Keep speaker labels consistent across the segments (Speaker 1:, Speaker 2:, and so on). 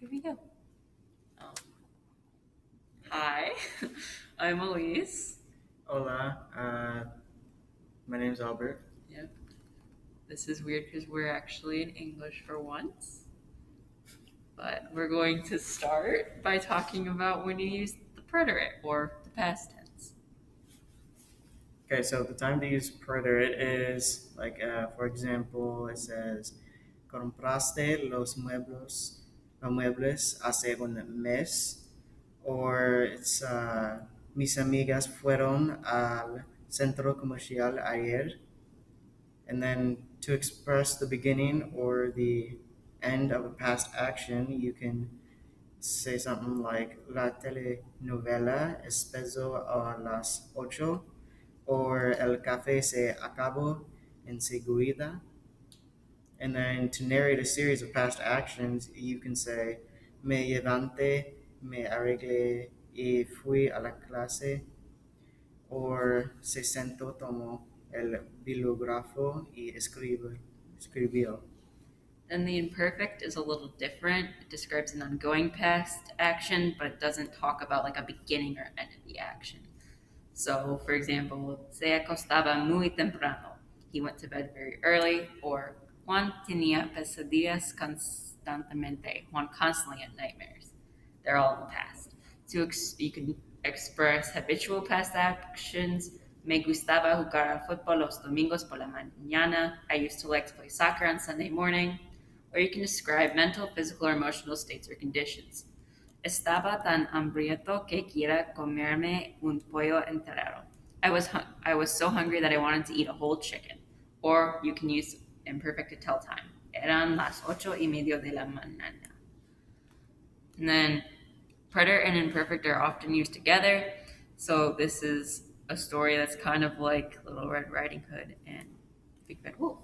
Speaker 1: Here we go. Um, hi, I'm Elise.
Speaker 2: Hola, uh, my name's Albert.
Speaker 1: Yep. This is weird because we're actually in English for once. But we're going to start by talking about when you use the preterite or the past tense.
Speaker 2: Okay, so the time to use preterite is like, uh, for example, it says, compraste los muebles, los muebles hace un mes, or it's, uh, mis amigas fueron al centro comercial ayer. And then to express the beginning or the end of a past action, you can say something like La telenovela empezó a las ocho or El café se acabó enseguida. And then to narrate a series of past actions, you can say Me levanté, me arreglé y fui a la clase. Or se sentó, tomó el bilógrafo y escribió. escribió.
Speaker 1: Then the imperfect is a little different. It describes an ongoing past action, but it doesn't talk about like a beginning or end of the action. So, for example, se acostaba muy temprano. He went to bed very early. Or Juan tenía pesadillas constantemente. Juan constantly had nightmares. They're all in the past. So ex- you can express habitual past actions. Me gustaba jugar al fútbol los domingos por la mañana. I used to like to play soccer on Sunday morning or you can describe mental, physical, or emotional states or conditions. Estaba tan hambriento que quiera comerme un pollo entero. I was I was so hungry that I wanted to eat a whole chicken. Or you can use imperfect to tell time. Eran las ocho y medio de la mañana. And then preter and imperfect are often used together. So this is a story that's kind of like Little Red Riding Hood and Big Red Wolf.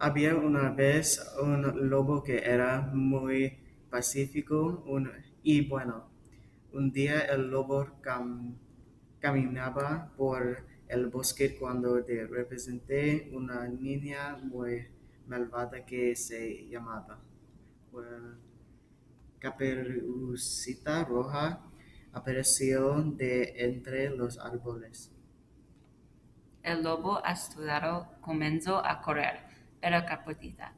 Speaker 2: Había una vez un lobo que era muy pacífico un- y bueno. Un día el lobo cam- caminaba por el bosque cuando de repente una niña muy malvada que se llamaba Caperucita Roja apareció de entre los árboles.
Speaker 1: El lobo asustado comenzó a correr, pero Caputita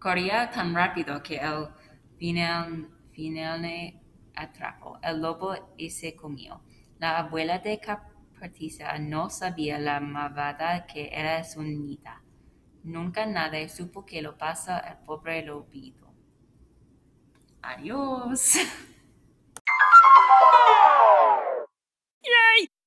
Speaker 1: corría tan rápido que el final, atrapó el lobo y se comió. La abuela de No sabía la malvada que era su nieta. Nunca nadie supo que lo pasa el pobre lobito. Adiós.